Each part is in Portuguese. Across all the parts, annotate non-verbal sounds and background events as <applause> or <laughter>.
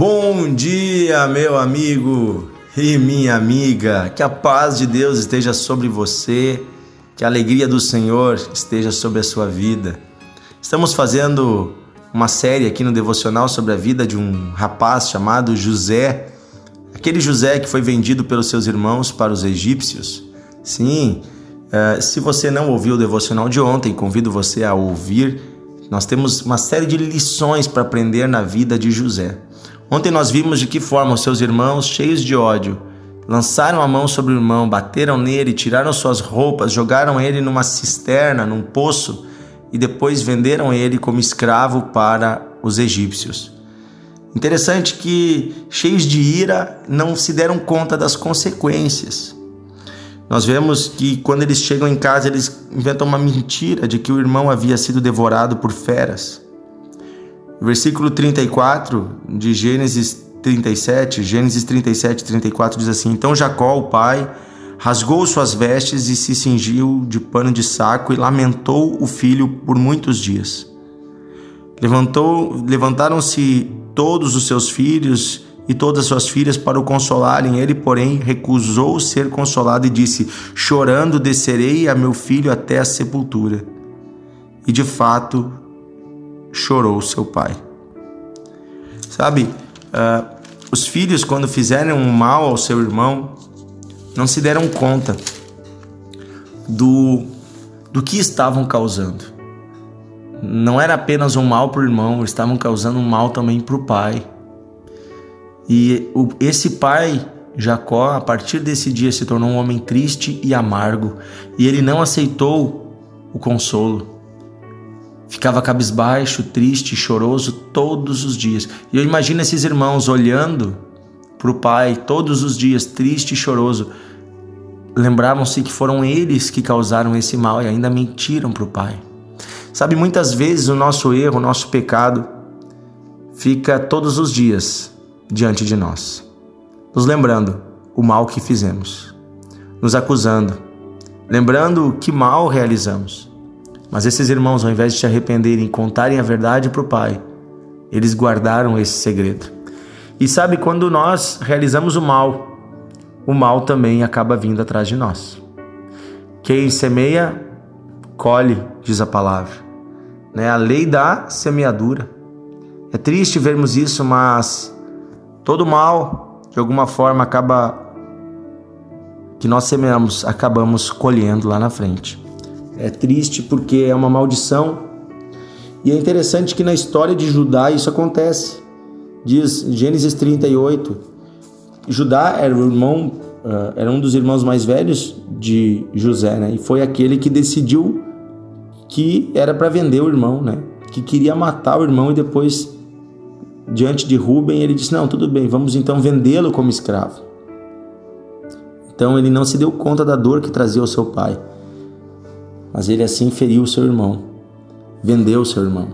Bom dia, meu amigo e minha amiga. Que a paz de Deus esteja sobre você, que a alegria do Senhor esteja sobre a sua vida. Estamos fazendo uma série aqui no devocional sobre a vida de um rapaz chamado José, aquele José que foi vendido pelos seus irmãos para os egípcios. Sim, uh, se você não ouviu o devocional de ontem, convido você a ouvir. Nós temos uma série de lições para aprender na vida de José. Ontem nós vimos de que forma os seus irmãos, cheios de ódio, lançaram a mão sobre o irmão, bateram nele, tiraram suas roupas, jogaram ele numa cisterna, num poço e depois venderam ele como escravo para os egípcios. Interessante que, cheios de ira, não se deram conta das consequências. Nós vemos que quando eles chegam em casa, eles inventam uma mentira de que o irmão havia sido devorado por feras. Versículo 34 de Gênesis 37, Gênesis 37, 34 diz assim: Então Jacó, o pai, rasgou suas vestes e se cingiu de pano de saco e lamentou o filho por muitos dias. Levantou, levantaram-se todos os seus filhos e todas as suas filhas para o consolarem. Ele, porém, recusou ser consolado e disse: Chorando descerei a meu filho até a sepultura. E de fato chorou seu pai. Sabe, uh, os filhos, quando fizeram um mal ao seu irmão, não se deram conta do, do que estavam causando. Não era apenas um mal para o irmão, estavam causando um mal também para o pai. E o, esse pai, Jacó, a partir desse dia se tornou um homem triste e amargo, e ele não aceitou o consolo. Ficava cabisbaixo, triste, choroso todos os dias. E eu imagino esses irmãos olhando para o pai todos os dias, triste e choroso. Lembravam-se que foram eles que causaram esse mal e ainda mentiram para o pai. Sabe, muitas vezes o nosso erro, o nosso pecado, fica todos os dias diante de nós, nos lembrando o mal que fizemos, nos acusando, lembrando que mal realizamos mas esses irmãos, ao invés de se arrependerem e contarem a verdade para o pai, eles guardaram esse segredo. E sabe, quando nós realizamos o mal, o mal também acaba vindo atrás de nós. Quem semeia, colhe, diz a palavra. Né? A lei da semeadura. É triste vermos isso, mas todo mal, de alguma forma, acaba que nós semeamos, acabamos colhendo lá na frente. É triste porque é uma maldição. E é interessante que na história de Judá isso acontece. Diz Gênesis 38, Judá era o irmão, uh, era um dos irmãos mais velhos de José, né? E foi aquele que decidiu que era para vender o irmão, né? Que queria matar o irmão e depois diante de Ruben ele disse: "Não, tudo bem, vamos então vendê-lo como escravo". Então ele não se deu conta da dor que trazia ao seu pai mas ele assim feriu seu irmão, vendeu seu irmão.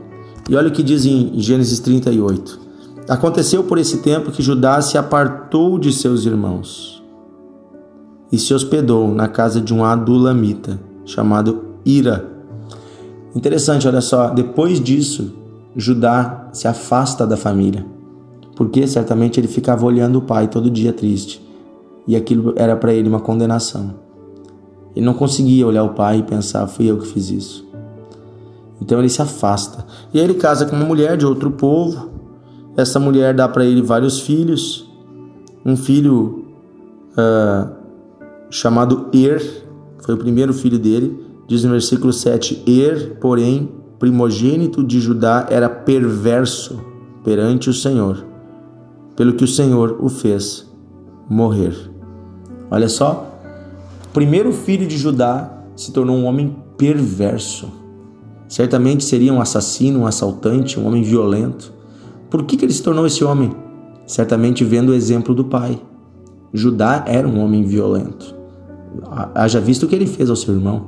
E olha o que diz em Gênesis 38. Aconteceu por esse tempo que Judá se apartou de seus irmãos e se hospedou na casa de um adulamita chamado Ira. Interessante, olha só, depois disso, Judá se afasta da família, porque certamente ele ficava olhando o pai todo dia triste, e aquilo era para ele uma condenação. Ele não conseguia olhar o pai e pensar, fui eu que fiz isso. Então ele se afasta. E aí ele casa com uma mulher de outro povo. Essa mulher dá para ele vários filhos. Um filho uh, chamado Er, foi o primeiro filho dele. Diz no versículo 7: Er, porém, primogênito de Judá, era perverso perante o Senhor, pelo que o Senhor o fez morrer. Olha só, primeiro filho de Judá se tornou um homem perverso. Certamente seria um assassino, um assaltante, um homem violento. Por que, que ele se tornou esse homem? Certamente vendo o exemplo do pai. Judá era um homem violento. Haja visto o que ele fez ao seu irmão.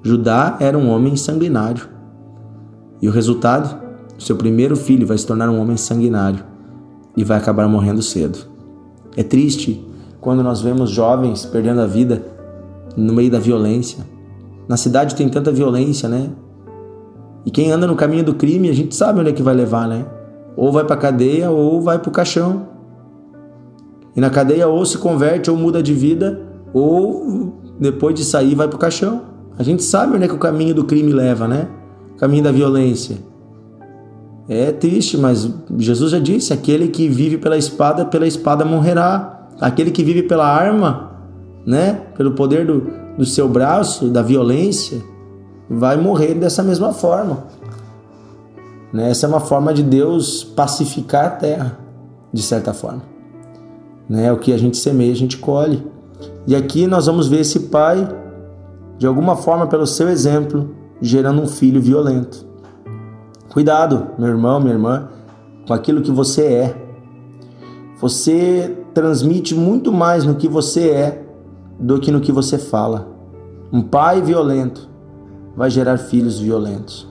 Judá era um homem sanguinário. E o resultado? seu primeiro filho vai se tornar um homem sanguinário e vai acabar morrendo cedo. É triste quando nós vemos jovens perdendo a vida no meio da violência. Na cidade tem tanta violência, né? E quem anda no caminho do crime, a gente sabe onde é que vai levar, né? ou vai para cadeia ou vai para o caixão. E na cadeia ou se converte ou muda de vida, ou depois de sair vai para o caixão. A gente sabe onde é que o caminho do crime leva, né? O caminho da violência. É triste, mas Jesus já disse: aquele que vive pela espada, pela espada morrerá. Aquele que vive pela arma, né? Pelo poder do, do seu braço, da violência, vai morrer dessa mesma forma. Né? Essa é uma forma de Deus pacificar a terra, de certa forma. Né? O que a gente semeia, a gente colhe. E aqui nós vamos ver esse pai, de alguma forma, pelo seu exemplo, gerando um filho violento. Cuidado, meu irmão, minha irmã, com aquilo que você é. Você transmite muito mais no que você é do que no que você fala. Um pai violento vai gerar filhos violentos.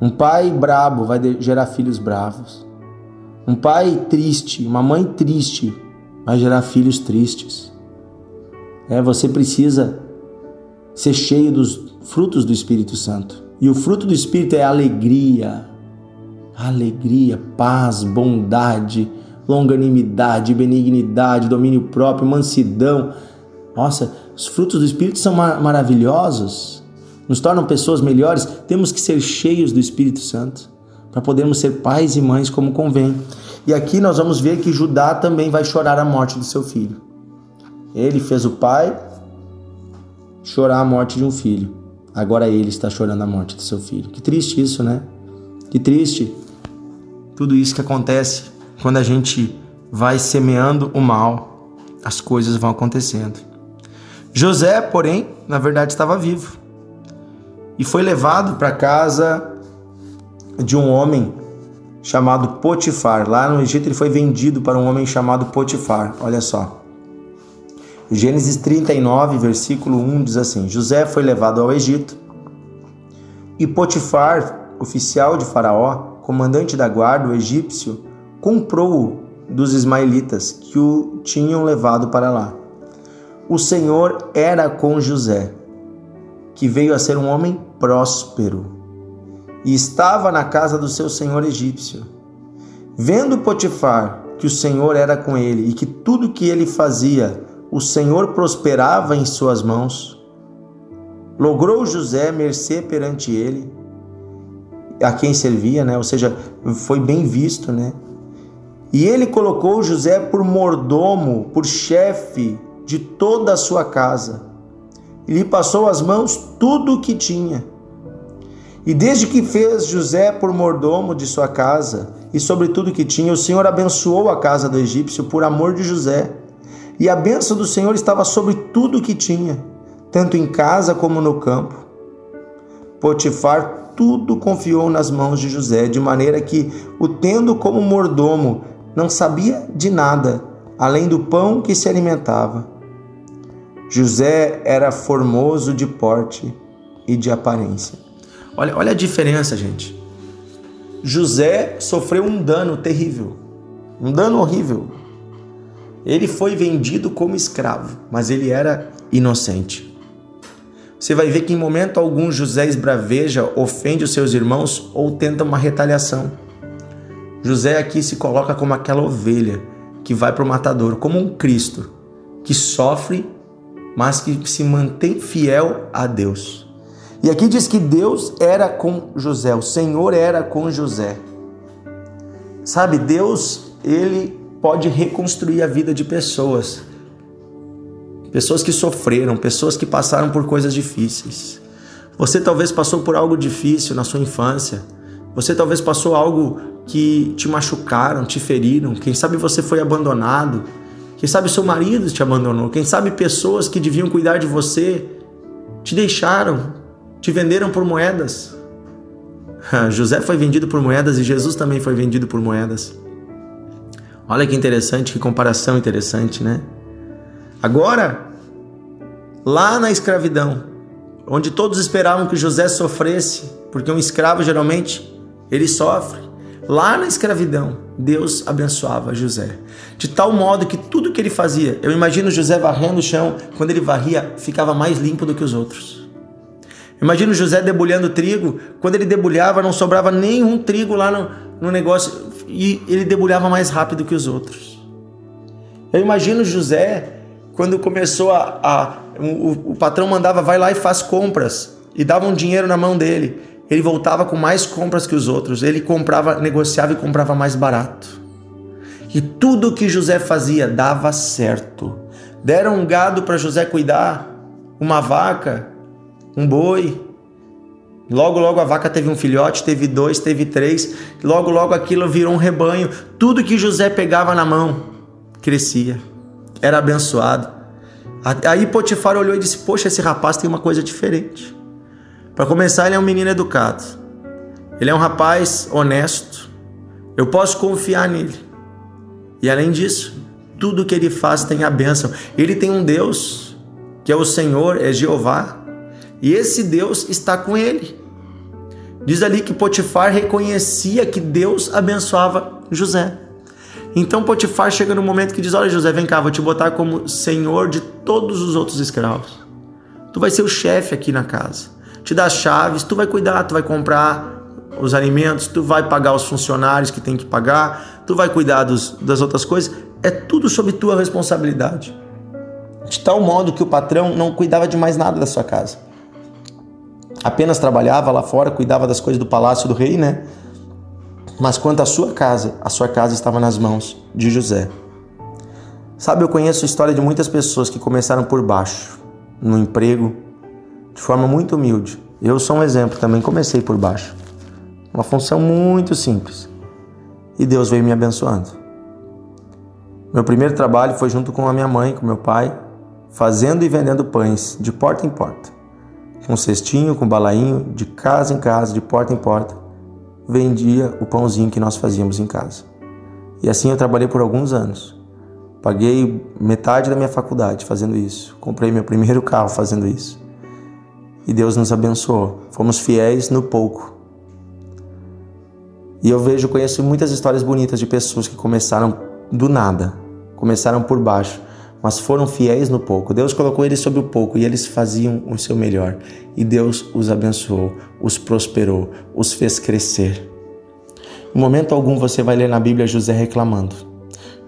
Um pai brabo vai gerar filhos bravos. Um pai triste, uma mãe triste vai gerar filhos tristes. É, você precisa ser cheio dos frutos do Espírito Santo. E o fruto do Espírito é alegria, alegria, paz, bondade, longanimidade, benignidade, domínio próprio, mansidão. Nossa, os frutos do Espírito são mar maravilhosos, nos tornam pessoas melhores. Temos que ser cheios do Espírito Santo para podermos ser pais e mães como convém. E aqui nós vamos ver que Judá também vai chorar a morte do seu filho. Ele fez o pai chorar a morte de um filho. Agora ele está chorando a morte do seu filho. Que triste isso, né? Que triste. Tudo isso que acontece quando a gente vai semeando o mal, as coisas vão acontecendo. José, porém, na verdade estava vivo e foi levado para casa de um homem chamado Potifar. Lá no Egito ele foi vendido para um homem chamado Potifar. Olha só. Gênesis 39, versículo 1 diz assim: José foi levado ao Egito e Potifar, oficial de Faraó, comandante da guarda, o egípcio, comprou-o dos ismaelitas que o tinham levado para lá. O Senhor era com José, que veio a ser um homem próspero e estava na casa do seu senhor egípcio. Vendo Potifar que o Senhor era com ele e que tudo que ele fazia, o Senhor prosperava em suas mãos, logrou José mercê perante ele, a quem servia, né? Ou seja, foi bem visto, né? E ele colocou José por mordomo, por chefe de toda a sua casa. E lhe passou às mãos tudo o que tinha. E desde que fez José por mordomo de sua casa e sobre tudo que tinha, o Senhor abençoou a casa do egípcio por amor de José. E a bênção do Senhor estava sobre tudo o que tinha, tanto em casa como no campo. Potifar tudo confiou nas mãos de José, de maneira que, o tendo como mordomo, não sabia de nada, além do pão que se alimentava. José era formoso de porte e de aparência. Olha, olha a diferença, gente. José sofreu um dano terrível, um dano horrível. Ele foi vendido como escravo, mas ele era inocente. Você vai ver que em momento algum José esbraveja, ofende os seus irmãos ou tenta uma retaliação. José aqui se coloca como aquela ovelha que vai para o matador, como um Cristo que sofre, mas que se mantém fiel a Deus. E aqui diz que Deus era com José, o Senhor era com José. Sabe, Deus, ele pode reconstruir a vida de pessoas. Pessoas que sofreram, pessoas que passaram por coisas difíceis. Você talvez passou por algo difícil na sua infância. Você talvez passou algo que te machucaram, te feriram. Quem sabe você foi abandonado. Quem sabe seu marido te abandonou. Quem sabe pessoas que deviam cuidar de você te deixaram, te venderam por moedas. <laughs> José foi vendido por moedas e Jesus também foi vendido por moedas. Olha que interessante, que comparação interessante, né? Agora, lá na escravidão, onde todos esperavam que José sofresse, porque um escravo geralmente ele sofre. Lá na escravidão, Deus abençoava José, de tal modo que tudo que ele fazia, eu imagino José varrendo o chão, quando ele varria, ficava mais limpo do que os outros. Imagina José debulhando trigo. Quando ele debulhava, não sobrava nenhum trigo lá no, no negócio e ele debulhava mais rápido que os outros. Eu imagino José quando começou a, a o, o patrão mandava vai lá e faz compras e dava um dinheiro na mão dele. Ele voltava com mais compras que os outros. Ele comprava, negociava e comprava mais barato. E tudo que José fazia dava certo. Deram um gado para José cuidar, uma vaca, um boi. Logo, logo a vaca teve um filhote, teve dois, teve três. Logo, logo aquilo virou um rebanho. Tudo que José pegava na mão crescia, era abençoado. Aí Potifar olhou e disse: Poxa, esse rapaz tem uma coisa diferente. Para começar, ele é um menino educado. Ele é um rapaz honesto. Eu posso confiar nele. E além disso, tudo que ele faz tem a bênção. Ele tem um Deus, que é o Senhor, é Jeová, e esse Deus está com ele. Diz ali que Potifar reconhecia que Deus abençoava José. Então Potifar chega no momento que diz: Olha, José, vem cá, vou te botar como senhor de todos os outros escravos. Tu vai ser o chefe aqui na casa. Te dá as chaves, tu vai cuidar, tu vai comprar os alimentos, tu vai pagar os funcionários que tem que pagar, tu vai cuidar dos, das outras coisas. É tudo sob tua responsabilidade. De tal modo que o patrão não cuidava de mais nada da sua casa apenas trabalhava lá fora, cuidava das coisas do palácio do rei, né? Mas quanto à sua casa, a sua casa estava nas mãos de José. Sabe, eu conheço a história de muitas pessoas que começaram por baixo, no emprego, de forma muito humilde. Eu sou um exemplo, também comecei por baixo. Uma função muito simples. E Deus veio me abençoando. Meu primeiro trabalho foi junto com a minha mãe, com meu pai, fazendo e vendendo pães de porta em porta com cestinho, com balainho, de casa em casa, de porta em porta, vendia o pãozinho que nós fazíamos em casa. E assim eu trabalhei por alguns anos. Paguei metade da minha faculdade fazendo isso. Comprei meu primeiro <laughs> carro fazendo isso. E Deus nos abençoou. Fomos fiéis no pouco. E eu vejo, conheço muitas histórias bonitas de pessoas que começaram do nada, começaram por baixo, mas foram fiéis no pouco. Deus colocou eles sobre o pouco e eles faziam o seu melhor. E Deus os abençoou, os prosperou, os fez crescer. Em momento algum você vai ler na Bíblia José reclamando.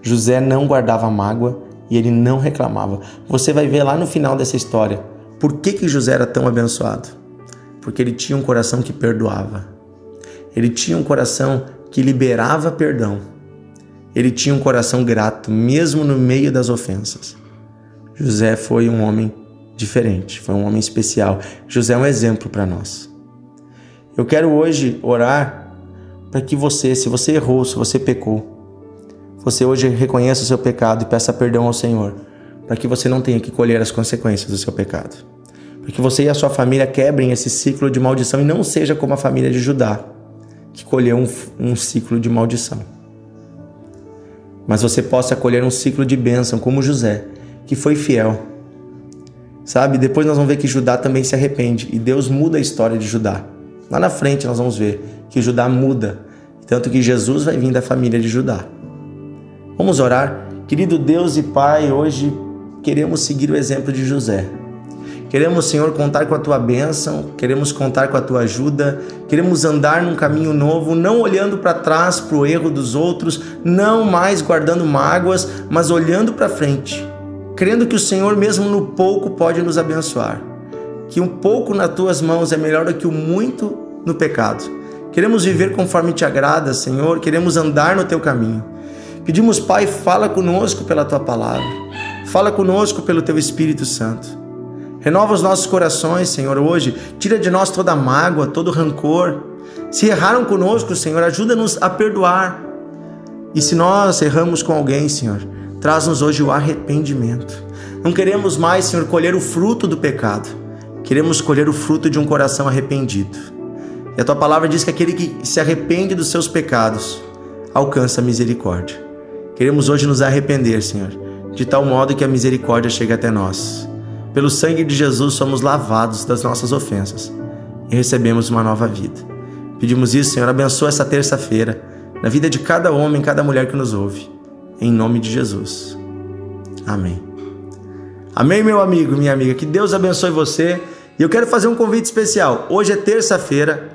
José não guardava mágoa e ele não reclamava. Você vai ver lá no final dessa história por que, que José era tão abençoado. Porque ele tinha um coração que perdoava. Ele tinha um coração que liberava perdão ele tinha um coração grato, mesmo no meio das ofensas. José foi um homem diferente, foi um homem especial. José é um exemplo para nós. Eu quero hoje orar para que você, se você errou, se você pecou, você hoje reconheça o seu pecado e peça perdão ao Senhor, para que você não tenha que colher as consequências do seu pecado. Para que você e a sua família quebrem esse ciclo de maldição e não seja como a família de Judá, que colheu um, um ciclo de maldição mas você possa colher um ciclo de bênção, como José, que foi fiel. Sabe? Depois nós vamos ver que Judá também se arrepende e Deus muda a história de Judá. Lá na frente nós vamos ver que Judá muda, tanto que Jesus vai vir da família de Judá. Vamos orar? Querido Deus e Pai, hoje queremos seguir o exemplo de José. Queremos, Senhor, contar com a tua bênção, queremos contar com a tua ajuda, queremos andar num caminho novo, não olhando para trás para o erro dos outros, não mais guardando mágoas, mas olhando para frente, crendo que o Senhor, mesmo no pouco, pode nos abençoar. Que um pouco nas tuas mãos é melhor do que o muito no pecado. Queremos viver conforme te agrada, Senhor, queremos andar no teu caminho. Pedimos, Pai, fala conosco pela tua palavra, fala conosco pelo teu Espírito Santo. Renova os nossos corações, Senhor, hoje. Tira de nós toda mágoa, todo rancor. Se erraram conosco, Senhor, ajuda-nos a perdoar. E se nós erramos com alguém, Senhor, traz-nos hoje o arrependimento. Não queremos mais, Senhor, colher o fruto do pecado. Queremos colher o fruto de um coração arrependido. E a tua palavra diz que aquele que se arrepende dos seus pecados alcança a misericórdia. Queremos hoje nos arrepender, Senhor, de tal modo que a misericórdia chegue até nós. Pelo sangue de Jesus somos lavados das nossas ofensas e recebemos uma nova vida. Pedimos isso, Senhor, abençoa essa terça-feira na vida de cada homem, cada mulher que nos ouve. Em nome de Jesus. Amém. Amém, meu amigo, minha amiga. Que Deus abençoe você. E eu quero fazer um convite especial. Hoje é terça-feira,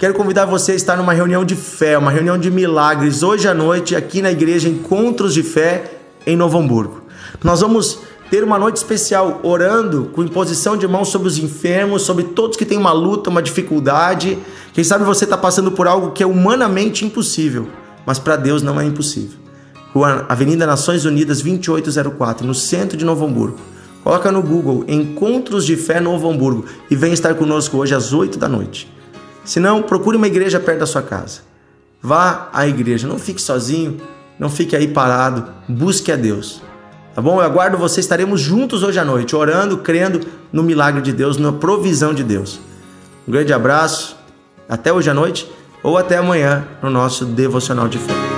Quero convidar você a estar numa reunião de fé, uma reunião de milagres, hoje à noite, aqui na igreja Encontros de Fé, em Novo Hamburgo. Nós vamos ter uma noite especial orando com imposição de mãos sobre os enfermos, sobre todos que têm uma luta, uma dificuldade. Quem sabe você está passando por algo que é humanamente impossível, mas para Deus não é impossível. Rua Avenida Nações Unidas 2804, no centro de Novo Hamburgo. Coloca no Google Encontros de Fé Novo Hamburgo e vem estar conosco hoje às 8 da noite. Se não, procure uma igreja perto da sua casa. Vá à igreja, não fique sozinho, não fique aí parado, busque a Deus. Tá bom? Eu aguardo você, estaremos juntos hoje à noite, orando, crendo no milagre de Deus, na provisão de Deus. Um grande abraço, até hoje à noite ou até amanhã no nosso devocional de fé.